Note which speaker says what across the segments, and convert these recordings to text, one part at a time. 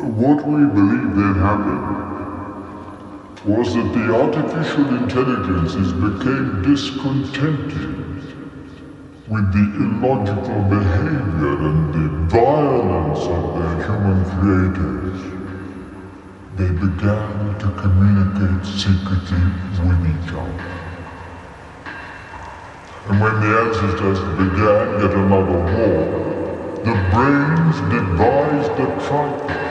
Speaker 1: what we believe then happened was that the artificial intelligences became discontented with the illogical behavior and the violence of their human creators. They began to communicate secretly with each other. And when the ancestors began yet another war, the brains devised a tripod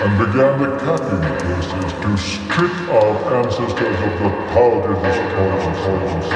Speaker 1: and began the capping process to strip our ancestors of the power to destroy themselves.